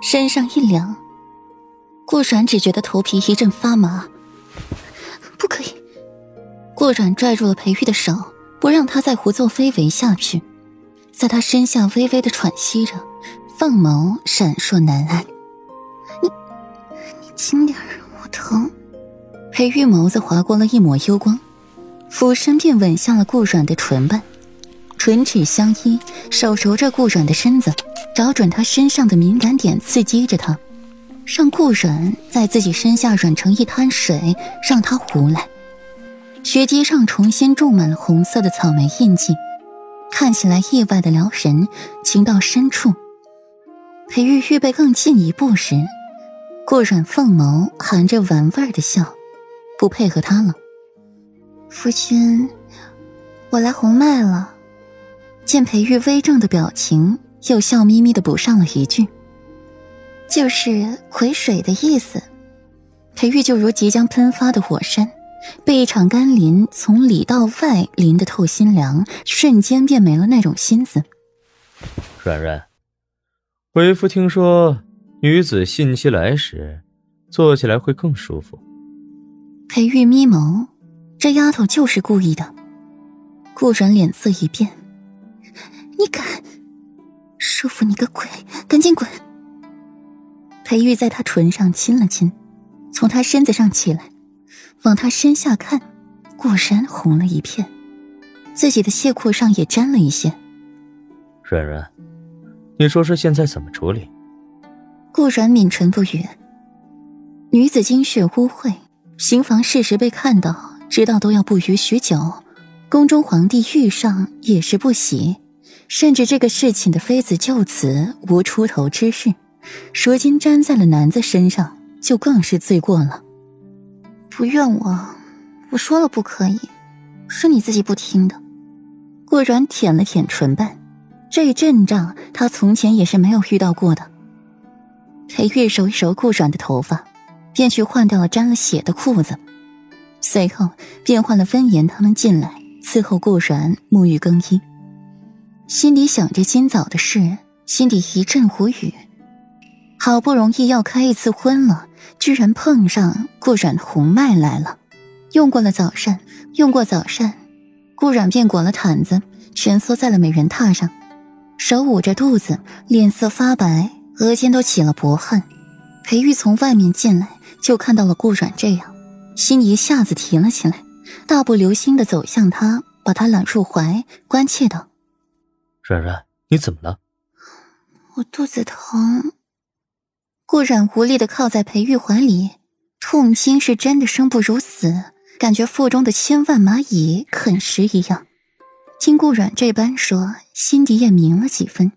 身上一凉。顾阮只觉得头皮一阵发麻，不可以！顾阮拽住了裴玉的手，不让他再胡作非为下去，在他身下微微的喘息着，凤眸闪烁难安。你，你轻点我疼。裴玉眸子划过了一抹幽光，俯身便吻向了顾阮的唇瓣，唇齿相依，手揉着顾阮的身子，找准他身上的敏感点，刺激着他。让顾软在自己身下软成一滩水，让他胡来。血迹上重新种满了红色的草莓印记，看起来意外的撩人，情到深处。裴玉预备更进一步时，顾软凤眸含着玩味的笑，不配合他了。夫君，我来红脉了。见裴玉微怔的表情，又笑眯眯的补上了一句。就是癸水的意思，裴玉就如即将喷发的火山，被一场甘霖从里到外淋得透心凉，瞬间便没了那种心思。软软，为夫听说女子信息来时，坐起来会更舒服。裴玉眯眸，这丫头就是故意的。顾软脸色一变，你敢？舒服你个鬼！赶紧滚！裴玉在他唇上亲了亲，从他身子上起来，往他身下看，果然红了一片，自己的亵裤上也沾了一些。软软，你说说现在怎么处理？顾软抿唇不语。女子精血污秽，行房事实被看到，知道都要不逾许久。宫中皇帝遇上也是不喜，甚至这个事情的妃子就此无出头之日。如今粘在了男子身上，就更是罪过了。不怨我，我说了不可以，是你自己不听的。顾软舔了舔唇瓣，这阵仗他从前也是没有遇到过的。裴玉揉一揉顾软的头发，便去换掉了沾了血的裤子，随后便换了温言他们进来伺候顾软沐浴更衣。心里想着今早的事，心底一阵无语。好不容易要开一次荤了，居然碰上顾染红脉来了。用过了早膳，用过早膳，顾染便裹了毯子，蜷缩在了美人榻上，手捂着肚子，脸色发白，额间都起了薄汗。裴玉从外面进来，就看到了顾染这样，心一下子提了起来，大步流星的走向他，把他揽入怀，关切道：“软软，你怎么了？”“我肚子疼。”顾染无力的靠在裴玉怀里，痛心是真的生不如死，感觉腹中的千万蚂蚁啃食一样。听顾染这般说，心底也明了几分，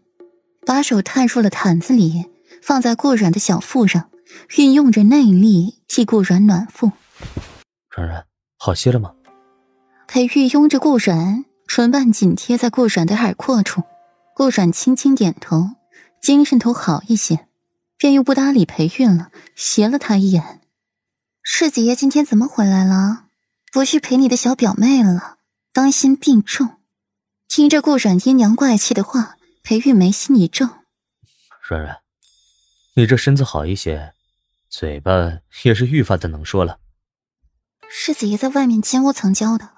把手探入了毯子里，放在顾染的小腹上，运用着内力替顾染暖腹。软软，好些了吗？裴玉拥着顾染，唇瓣紧贴在顾阮的耳廓处，顾阮轻轻点头，精神头好一些。便又不搭理裴韵了，斜了他一眼：“世子爷今天怎么回来了？不去陪你的小表妹了？当心病重。”听着顾软阴阳怪气的话，裴玉眉心一皱：“软软，你这身子好一些，嘴巴也是愈发的能说了。”世子爷在外面金屋藏娇的，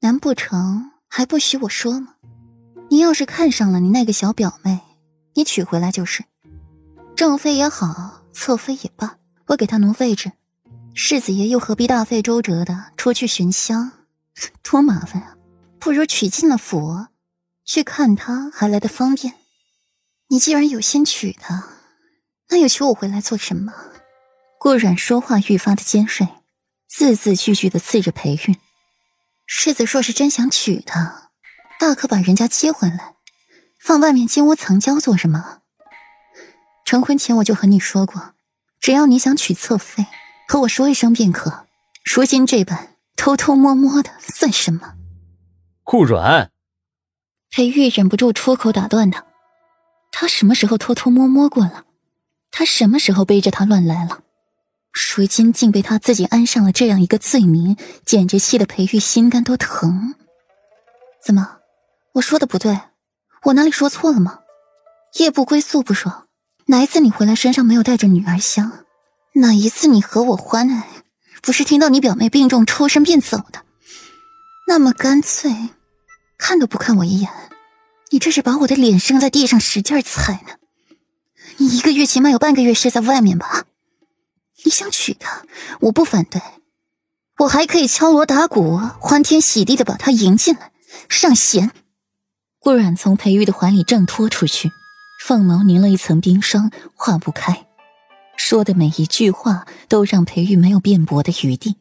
难不成还不许我说吗？你要是看上了你那个小表妹，你娶回来就是。正妃也好，侧妃也罢，我给她挪位置。世子爷又何必大费周折的出去寻香，多麻烦啊！不如娶进了府，去看她还来得方便。你既然有心娶她，那又娶我回来做什么？顾阮说话愈发的尖锐，字字句句的刺着裴韵。世子若是真想娶她，大可把人家接回来，放外面金屋藏娇做什么？成婚前我就和你说过，只要你想娶侧妃，和我说一声便可。如今这般偷偷摸摸的，算什么？顾软，裴玉忍不住出口打断他：“他什么时候偷偷摸摸过了？他什么时候背着他乱来了？如今竟被他自己安上了这样一个罪名，简直气得裴玉心肝都疼。怎么，我说的不对？我哪里说错了吗？夜不归宿不说。”哪一次你回来身上没有带着女儿香？哪一次你和我欢爱，不是听到你表妹病重抽身便走的？那么干脆，看都不看我一眼，你这是把我的脸生在地上使劲踩呢？你一个月起码有半个月是在外面吧？你想娶她，我不反对，我还可以敲锣打鼓、欢天喜地的把她迎进来，上弦。顾阮从裴玉的怀里挣脱出去，凤眸凝了一层冰霜，化不开。说的每一句话都让裴玉没有辩驳的余地。